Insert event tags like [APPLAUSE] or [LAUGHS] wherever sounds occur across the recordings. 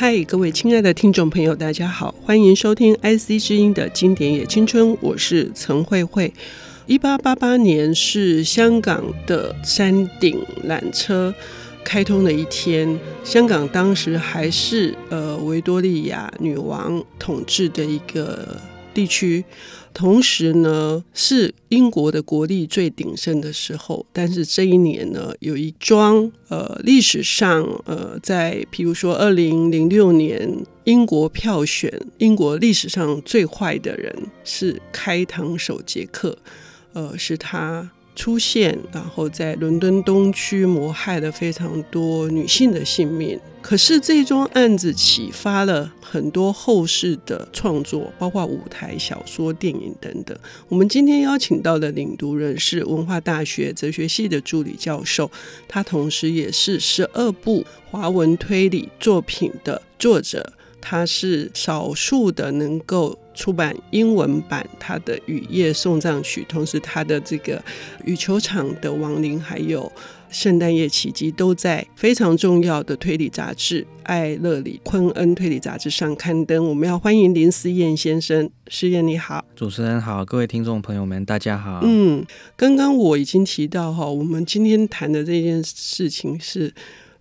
嗨，各位亲爱的听众朋友，大家好，欢迎收听 IC 之音的经典也青春，我是陈慧慧。一八八八年是香港的山顶缆车开通的一天，香港当时还是呃维多利亚女王统治的一个地区。同时呢，是英国的国力最鼎盛的时候。但是这一年呢，有一桩呃历史上呃，在譬如说二零零六年，英国票选英国历史上最坏的人是开膛手杰克，呃，是他。出现，然后在伦敦东区谋害了非常多女性的性命。可是这桩案子启发了很多后世的创作，包括舞台、小说、电影等等。我们今天邀请到的领读人是文化大学哲学系的助理教授，他同时也是十二部华文推理作品的作者。他是少数的能够。出版英文版，他的《雨夜送葬曲》，同时他的这个《羽球场的亡灵》，还有《圣诞夜奇迹》，都在非常重要的推理杂志《艾勒里·昆恩推理杂志》上刊登。我们要欢迎林思燕先生，思燕你好，主持人好，各位听众朋友们，大家好。嗯，刚刚我已经提到哈，我们今天谈的这件事情是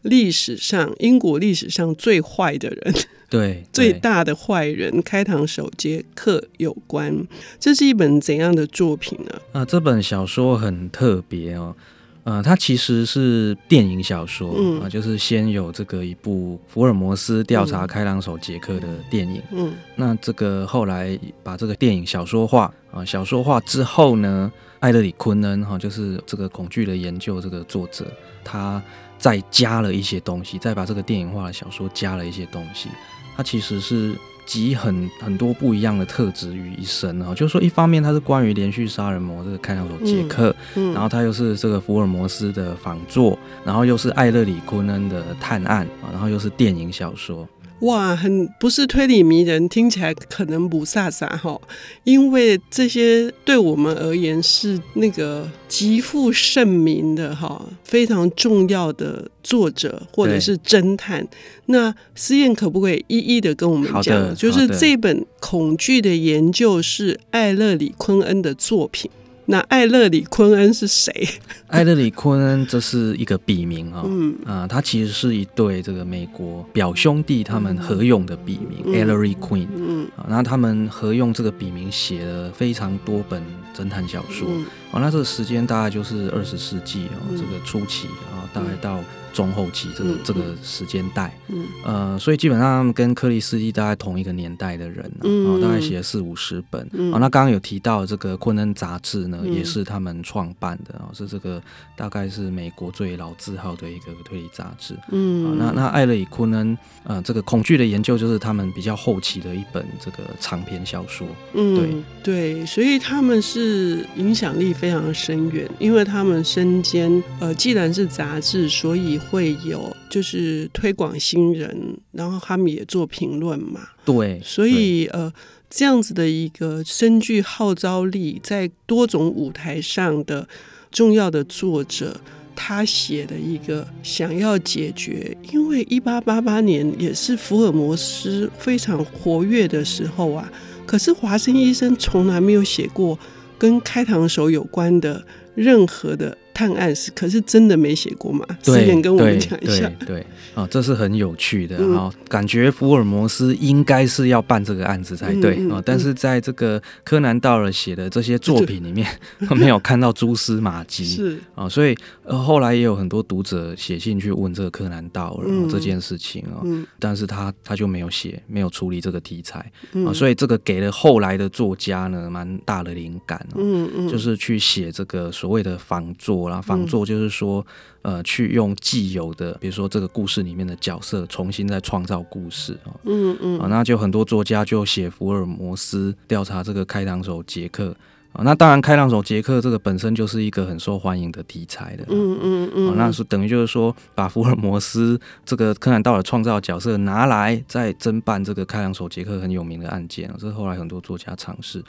历史上英国历史上最坏的人。对，[LAUGHS] 最大的坏人开膛手杰克有关，这是一本怎样的作品呢？啊、呃，这本小说很特别哦，呃，它其实是电影小说，嗯、呃，就是先有这个一部福尔摩斯调查开膛手杰克的电影，嗯，那这个后来把这个电影小说化啊、呃，小说化之后呢，艾勒里·昆恩哈，就是这个恐惧的研究这个作者，他再加了一些东西，再把这个电影化的小说加了一些东西。它其实是集很很多不一样的特质于一身啊，就是说，一方面它是关于连续杀人魔这个开膛手杰克，然后他又是这个福尔摩斯的仿作，然后又是艾勒里·昆恩的探案，然后又是电影小说。哇，很不是推理迷人，听起来可能不飒飒哈，因为这些对我们而言是那个极负盛名的哈，非常重要的作者或者是侦探。那思燕可不可以一一的跟我们讲，就是这本恐惧的研究是艾勒里·昆恩的作品。那艾勒里·昆恩是谁？[LAUGHS] 艾勒里·昆恩这是一个笔名啊、哦，嗯。啊，他其实是一对这个美国表兄弟他们合用的笔名、嗯、Ellery Queen，嗯。啊，那他们合用这个笔名写了非常多本侦探小说，嗯、啊，那这个时间大概就是二十世纪啊、哦，这个初期啊，大概到。中后期这个这个时间带，嗯，呃，所以基本上跟克里斯蒂大概同一个年代的人，啊，嗯、大概写了四五十本，嗯、啊，那刚刚有提到这个昆恩杂志呢，嗯、也是他们创办的啊，是这个大概是美国最老字号的一个推理杂志，嗯，啊、那那艾勒里昆恩，呃，这个恐惧的研究就是他们比较后期的一本这个长篇小说，嗯，对。对，所以他们是影响力非常深远，因为他们身兼呃，既然是杂志，所以会有就是推广新人，然后他们也做评论嘛。对，所以呃，这样子的一个深具号召力，在多种舞台上的重要的作者，他写的一个想要解决，因为一八八八年也是福尔摩斯非常活跃的时候啊。可是华生医生从来没有写过跟开膛手有关的任何的。探案是，可是真的没写过吗？思燕跟我们讲一下。对，对，啊、哦，这是很有趣的。然后、嗯、感觉福尔摩斯应该是要办这个案子才对啊、嗯嗯哦，但是在这个柯南道尔写的这些作品里面，就 [LAUGHS] 没有看到蛛丝马迹。是啊、哦，所以呃，后来也有很多读者写信去问这个柯南道尔、这件事情啊，但是他他就没有写，没有处理这个题材啊、所以这个给了后来的作家呢蛮大的灵感、哦、嗯嗯，就是去写这个所谓的仿作。然后仿作就是说，呃，去用既有的，比如说这个故事里面的角色，重新再创造故事啊。嗯嗯。啊，那就很多作家就写福尔摩斯调查这个开膛手杰克啊。那当然，开膛手杰克这个本身就是一个很受欢迎的题材的。嗯嗯嗯。那是等于就是说，把福尔摩斯这个柯南道尔创造的角色拿来再侦办这个开膛手杰克很有名的案件啊。这是后来很多作家尝试。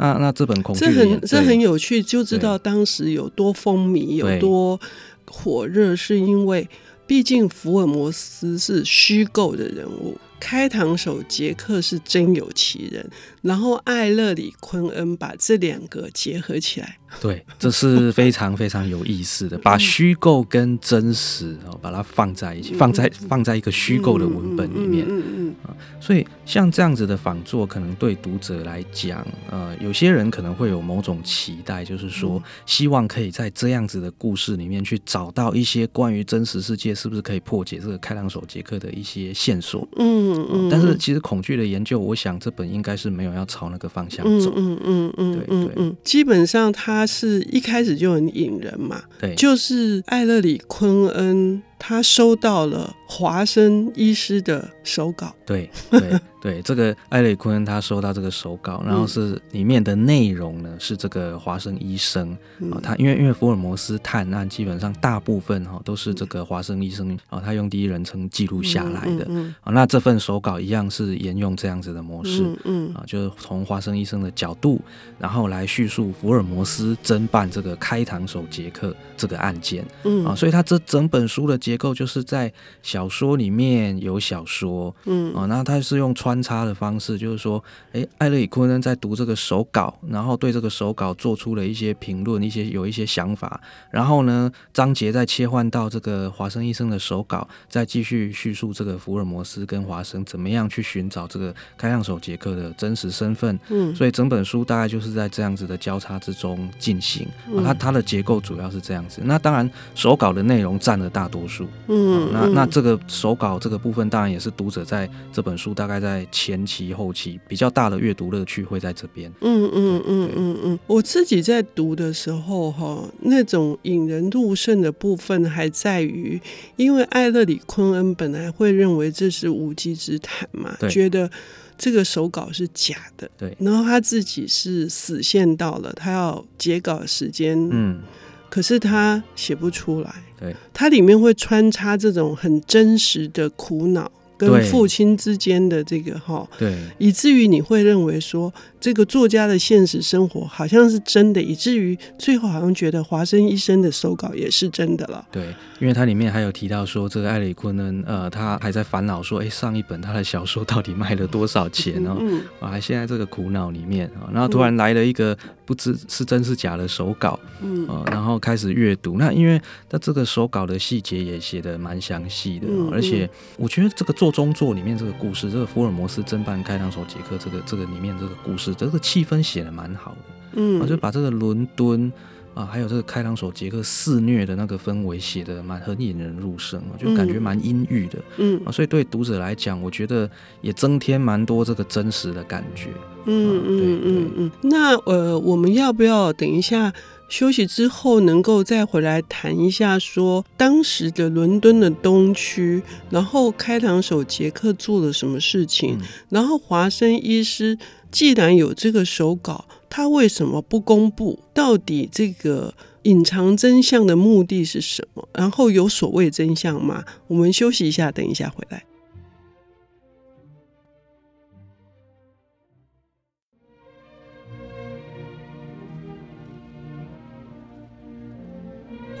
那那这本恐惧，这很这很有趣，就知道当时有多风靡，有多火热，是因为毕竟福尔摩斯是虚构的人物，开膛手杰克是真有其人，然后艾勒里昆恩把这两个结合起来，对，这是非常非常有意思的，[LAUGHS] 把虚构跟真实哦，把它放在一起，放在放在一个虚构的文本里面，嗯嗯啊，所以像这样子的仿作，可能对读者来讲，呃，有些人可能会有某种期待，就是说希望可以在这样子的故事里面去找到一些关于真实世界是不是可以破解这个开膛手杰克的一些线索，嗯。嗯嗯，但是其实恐惧的研究，我想这本应该是没有要朝那个方向走。嗯嗯嗯，对对嗯，基本上他是一开始就很引人嘛，对，就是艾勒里昆恩。他收到了华生医师的手稿，对对对，[LAUGHS] 这个艾勒里昆他收到这个手稿，然后是里面的内容呢是这个华生医生啊、他因为因为福尔摩斯探案基本上大部分哈、哦、都是这个华生医生啊、哦，他用第一人称记录下来的。啊、那这份手稿一样是沿用这样子的模式，嗯，嗯。啊，就是从华生医生的角度，然后来叙述福尔摩斯侦办这个开膛手杰克这个案件，嗯。啊，所以他这整本书的。结构就是在小说里面有小说，嗯，哦，那他是用穿插的方式，就是说，哎，艾勒里昆恩在读这个手稿，然后对这个手稿做出了一些评论，一些有一些想法，然后呢，章节再切换到这个华生医生的手稿，再继续叙述这个福尔摩斯跟华生怎么样去寻找这个开膛手杰克的真实身份，嗯，所以整本书大概就是在这样子的交叉之中进行，啊，它它的结构主要是这样子，那当然手稿的内容占了大多数。嗯，那那这个手稿这个部分，当然也是读者在这本书大概在前期后期比较大的阅读乐趣会在这边。嗯嗯嗯嗯嗯，我自己在读的时候哈，那种引人入胜的部分还在于，因为艾勒里昆恩本来会认为这是无稽之谈嘛，觉得这个手稿是假的。对，然后他自己是死线到了，他要截稿时间，嗯，可是他写不出来。对，它里面会穿插这种很真实的苦恼，跟父亲之间的这个哈，对，以至于你会认为说，这个作家的现实生活好像是真的，以至于最后好像觉得华生医生的手稿也是真的了。对，因为它里面还有提到说，这个艾里昆恩，呃，他还在烦恼说，哎，上一本他的小说到底卖了多少钱哦？嗯，啊，还陷在这个苦恼里面啊，然后突然来了一个不知是真是假的手稿，嗯，啊，然后开始阅读，那因为他这个手稿的细节也写的蛮详细的，而且我觉得这个做中作里面这个故事，这个福尔摩斯侦办开膛手杰克这个这个里面这个故事。这个气氛写的蛮好的，嗯，就把这个伦敦啊，还有这个开膛手杰克肆虐的那个氛围写的蛮很引人入胜啊，就感觉蛮阴郁的，嗯，啊，所以对读者来讲，我觉得也增添蛮多这个真实的感觉，嗯嗯嗯嗯。那呃，我们要不要等一下休息之后，能够再回来谈一下，说当时的伦敦的东区，然后开膛手杰克做了什么事情，嗯、然后华生医师。既然有这个手稿，他为什么不公布？到底这个隐藏真相的目的是什么？然后有所谓真相吗？我们休息一下，等一下回来。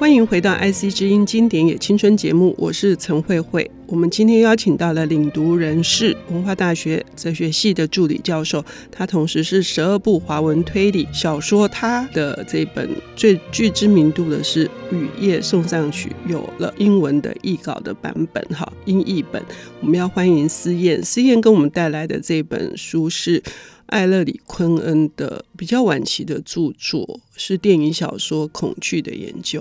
欢迎回到 IC 之音经典也青春节目，我是陈慧慧。我们今天邀请到了领读人士，文化大学哲学系的助理教授，他同时是十二部华文推理小说，他的这本最具知名度的是《雨夜送上曲》，有了英文的译稿的版本，哈，英译本。我们要欢迎思燕，思燕跟我们带来的这本书是艾勒里昆恩的比较晚期的著作，是电影小说《恐惧的研究》。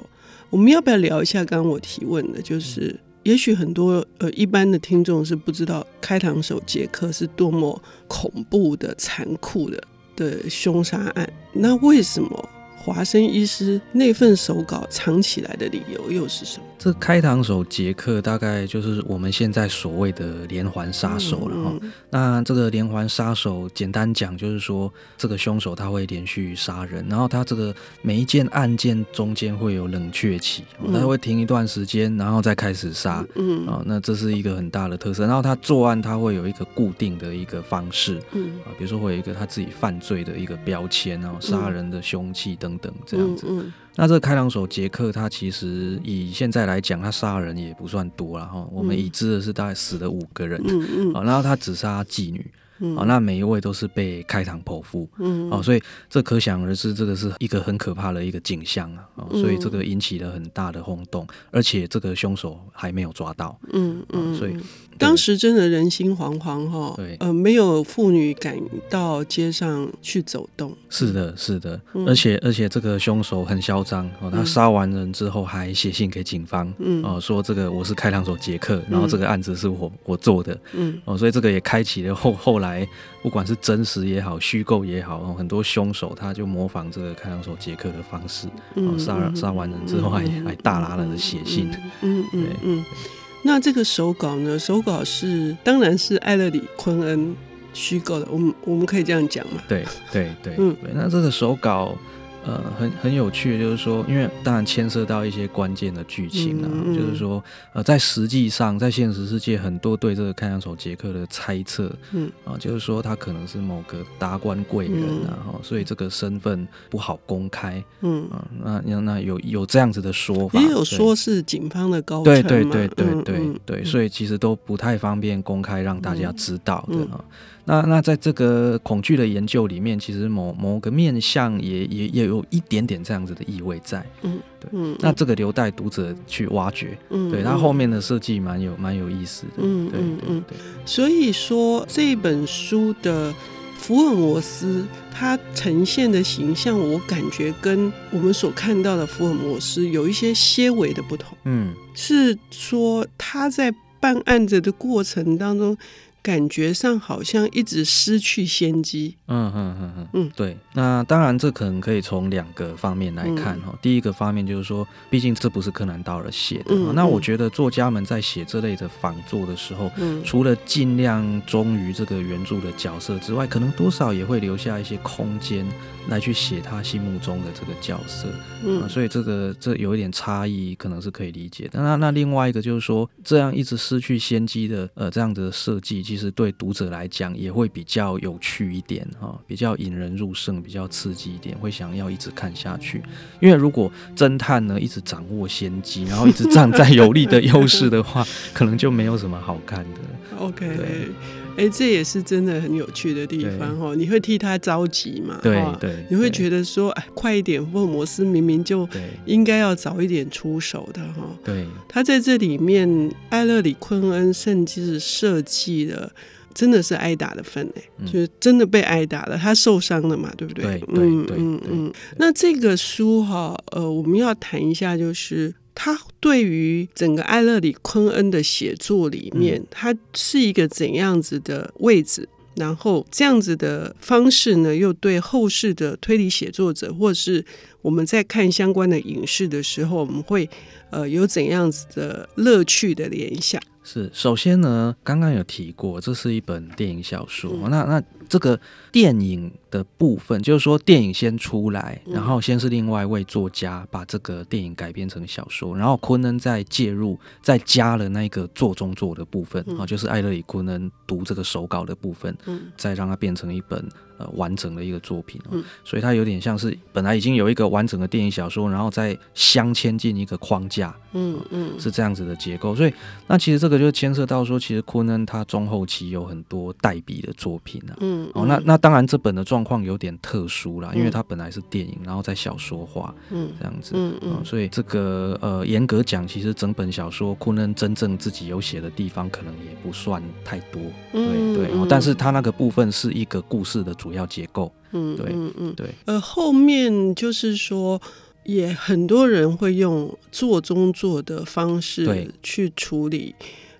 我们要不要聊一下刚刚我提问的？就是，也许很多呃一般的听众是不知道开膛手杰克是多么恐怖的、残酷的的凶杀案。那为什么华生医师那份手稿藏起来的理由又是什么？这开膛手杰克大概就是我们现在所谓的连环杀手了哈。那这个连环杀手，简单讲就是说，这个凶手他会连续杀人，然后他这个每一件案件中间会有冷却期，他会停一段时间，然后再开始杀。嗯啊，那这是一个很大的特色。然后他作案他会有一个固定的一个方式，嗯啊，比如说会有一个他自己犯罪的一个标签，然后杀人的凶器等。等等这样子。嗯嗯、那这个开膛手杰克，他其实以现在来讲，他杀人也不算多了哈。我们已知的是大概死了五个人，嗯嗯，然后他只杀妓女。哦，那每一位都是被开膛剖腹，嗯，哦，所以这可想而知，这个是一个很可怕的一个景象啊，哦，所以这个引起了很大的轰动，而且这个凶手还没有抓到，嗯嗯，所以当时真的人心惶惶哈，对，呃，没有妇女敢到街上去走动，是的，是的，而且而且这个凶手很嚣张哦，他杀完人之后还写信给警方，嗯，哦，说这个我是开膛手杰克，然后这个案子是我我做的，嗯，哦，所以这个也开启了后后来。来，不管是真实也好，虚构也好，很多凶手他就模仿这个开膛手杰克的方式，杀了杀完人之后还、嗯、还大拉了的写信，嗯嗯嗯。那这个手稿呢？手稿是当然是艾勒里昆恩虚构的，我们我们可以这样讲嘛？对对对，嗯对。那这个手稿。呃，很很有趣的，就是说，因为当然牵涉到一些关键的剧情啊，嗯嗯、就是说，呃，在实际上，在现实世界，很多对这个看守手杰克的猜测，嗯，啊，就是说他可能是某个达官贵人啊，哈、嗯，所以这个身份不好公开，嗯，啊，那那有有这样子的说法，也有说是警方的高层，对对对对对对，嗯、对，所以其实都不太方便公开让大家知道的啊。嗯嗯那那在这个恐惧的研究里面，其实某某个面向也也也有一点点这样子的意味在，嗯，对，嗯，那这个留待读者去挖掘，嗯，对，它后面的设计蛮有蛮有意思的，嗯，对对对，对。所以说这本书的福尔摩斯，他呈现的形象，我感觉跟我们所看到的福尔摩斯有一些些微的不同，嗯，是说他在办案子的过程当中。感觉上好像一直失去先机。嗯嗯嗯嗯嗯，对。那当然，这可能可以从两个方面来看哈。嗯、第一个方面就是说，毕竟这不是柯南道尔写的。嗯、那我觉得作家们在写这类的仿作的时候，嗯、除了尽量忠于这个原著的角色之外，可能多少也会留下一些空间来去写他心目中的这个角色。嗯、啊，所以这个这有一点差异，可能是可以理解的。那那另外一个就是说，这样一直失去先机的呃这样的设计，其实对读者来讲也会比较有趣一点哈、啊，比较引人入胜，比较刺激一点，会想要一直看下去。因为如果侦探呢一直掌握先机，然后一直站在有利的优势的话，[LAUGHS] 可能就没有什么好看的。OK。哎，这也是真的很有趣的地方哈！你会替他着急嘛？对对，你会觉得说，哎，快一点！福尔摩斯明明就应该要早一点出手的哈。对，他在这里面，艾勒里昆恩甚至设计了，真的是挨打的份哎，就是真的被挨打了，他受伤了嘛，对不对？对对对嗯嗯。那这个书哈，呃，我们要谈一下，就是。他对于整个艾勒里昆恩的写作里面，他是一个怎样子的位置？然后这样子的方式呢，又对后世的推理写作者，或是我们在看相关的影视的时候，我们会呃有怎样子的乐趣的联想？是，首先呢，刚刚有提过，这是一本电影小说，嗯、那那这个电影。的部分就是说，电影先出来，然后先是另外一位作家把这个电影改编成小说，然后昆恩再介入，再加了那个做中作的部分啊，就是艾勒里昆恩读这个手稿的部分，再让它变成一本呃完整的一个作品，嗯所以它有点像是本来已经有一个完整的电影小说，然后再镶嵌进一个框架，嗯嗯，是这样子的结构。所以那其实这个就牵涉到说，其实昆恩他中后期有很多代笔的作品啊，嗯，哦，那那当然这本的状。况有点特殊啦，因为它本来是电影，然后再小说化，嗯，这样子，嗯嗯，嗯，所以这个呃，严格讲，其实整本小说昆恩真正自己有写的地方，可能也不算太多，嗯、对对，嗯、但是他那个部分是一个故事的主要结构，嗯，对，嗯嗯，对，呃，后面就是说，也很多人会用做中做的方式去处理。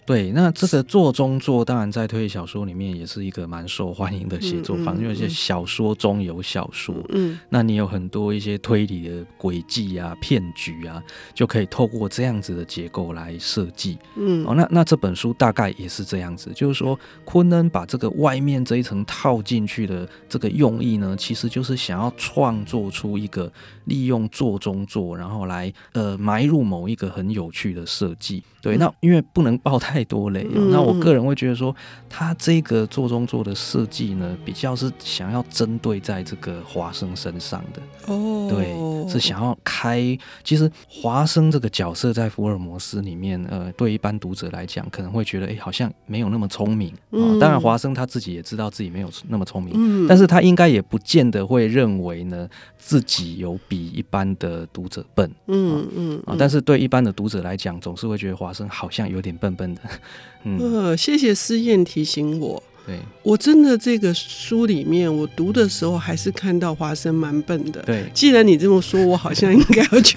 对，那这个做中作当然在推理小说里面也是一个蛮受欢迎的写作方式，因为、嗯嗯、有些小说中有小说，嗯，那你有很多一些推理的轨迹啊、骗局啊，就可以透过这样子的结构来设计，嗯，哦，那那这本书大概也是这样子，就是说昆恩把这个外面这一层套进去的这个用意呢，其实就是想要创作出一个利用做中作，然后来呃埋入某一个很有趣的设计。对，那因为不能爆太。太多雷。嗯、那我个人会觉得说，他这个做中做的设计呢，比较是想要针对在这个华生身上的。哦，对，是想要开。其实华生这个角色在福尔摩斯里面，呃，对一般读者来讲，可能会觉得，哎，好像没有那么聪明。嗯、当然，华生他自己也知道自己没有那么聪明，嗯、但是他应该也不见得会认为呢，自己有比一般的读者笨。嗯嗯啊，但是对一般的读者来讲，总是会觉得华生好像有点笨笨的。[LAUGHS] 嗯，呃、谢谢思燕提醒我。对，我真的这个书里面，我读的时候还是看到华生蛮笨的。对，既然你这么说，我好像应该要去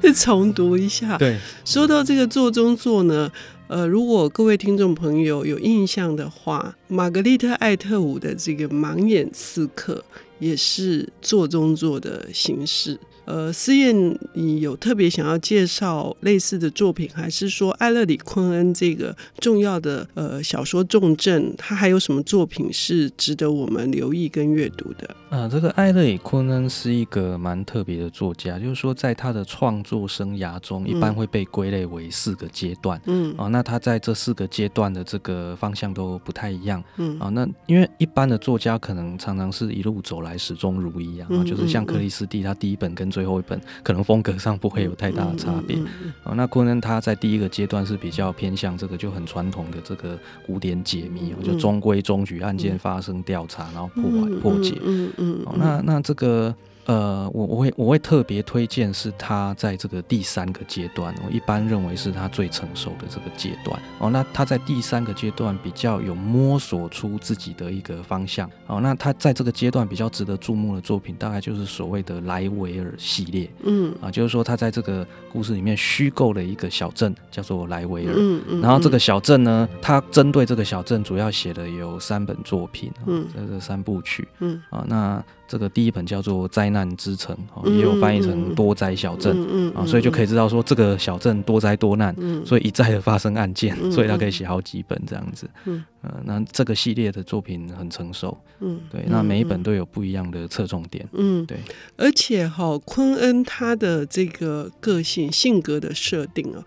对 [LAUGHS] 重读一下。对，说到这个座中座呢，呃，如果各位听众朋友有印象的话，玛格丽特·艾特伍的这个《盲眼刺客》也是座中座的形式。呃，思燕，你有特别想要介绍类似的作品，还是说艾勒里·昆恩这个重要的呃小说重镇，他还有什么作品是值得我们留意跟阅读的？啊，这个艾勒里·昆恩是一个蛮特别的作家，就是说在他的创作生涯中，一般会被归类为四个阶段。嗯，啊，那他在这四个阶段的这个方向都不太一样。嗯，啊，那因为一般的作家可能常常是一路走来始终如一啊，嗯、就是像克里斯蒂，他第一本跟最后一本可能风格上不会有太大的差别。嗯嗯嗯嗯、啊，那昆恩他在第一个阶段是比较偏向这个就很传统的这个古典解密，就中规中矩，案件发生调查，然后破完破解。嗯。嗯，哦，那那这个。呃，我我会我会特别推荐是他在这个第三个阶段，我一般认为是他最成熟的这个阶段哦。那他在第三个阶段比较有摸索出自己的一个方向哦。那他在这个阶段比较值得注目的作品，大概就是所谓的莱维尔系列，嗯啊，就是说他在这个故事里面虚构了一个小镇叫做莱维尔，嗯嗯，然后这个小镇呢，他针对这个小镇主要写的有三本作品，嗯，这个三部曲，嗯啊，那。这个第一本叫做《灾难之城》，也有翻译成多灾小镇，嗯嗯、啊，所以就可以知道说这个小镇多灾多难，嗯、所以一再的发生案件，嗯、所以他可以写好几本这样子。嗯，呃，那这个系列的作品很成熟，嗯，对，那每一本都有不一样的侧重点，嗯，对。而且哈，昆恩他的这个个性性格的设定啊，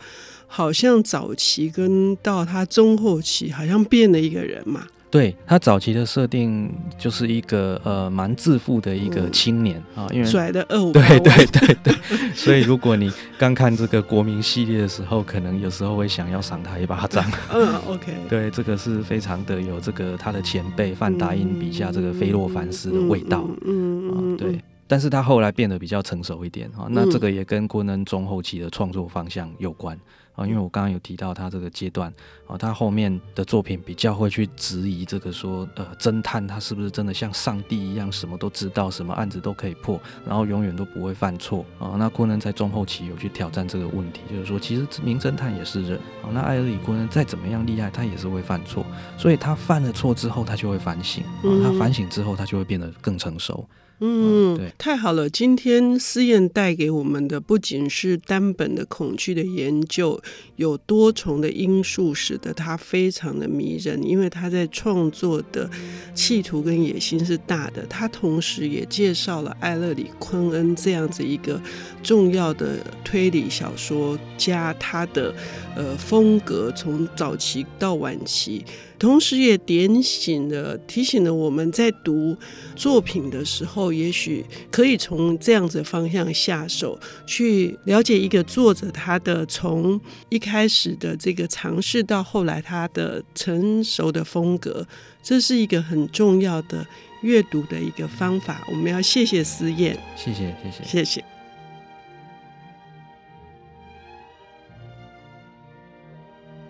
好像早期跟到他中后期好像变了一个人嘛。对，他早期的设定就是一个呃蛮自负的一个青年啊，因为拽的二五对对对对，[LAUGHS] 所以如果你刚看这个国民系列的时候，可能有时候会想要赏他一巴掌。嗯，OK，[LAUGHS] 对，这个是非常的有这个他的前辈范达因笔下这个菲洛凡斯的味道。嗯嗯，对，但是他后来变得比较成熟一点啊，那这个也跟郭恩中后期的创作方向有关。啊，因为我刚刚有提到他这个阶段，啊，他后面的作品比较会去质疑这个说，呃，侦探他是不是真的像上帝一样，什么都知道，什么案子都可以破，然后永远都不会犯错啊。那昆恩在中后期有去挑战这个问题，就是说，其实名侦探也是人啊。那艾尔里昆恩再怎么样厉害，他也是会犯错，所以他犯了错之后，他就会反省，啊，他反省之后，他就会变得更成熟。嗯，对，太好了！今天思燕带给我们的不仅是单本的恐惧的研究，有多重的因素使得它非常的迷人。因为他在创作的企图跟野心是大的，他同时也介绍了艾勒里·昆恩这样子一个重要的推理小说家，他的呃风格从早期到晚期。同时也点醒了、提醒了我们在读作品的时候，也许可以从这样子方向下手，去了解一个作者他的从一开始的这个尝试到后来他的成熟的风格，这是一个很重要的阅读的一个方法。我们要谢谢思燕，谢谢，谢谢，谢谢。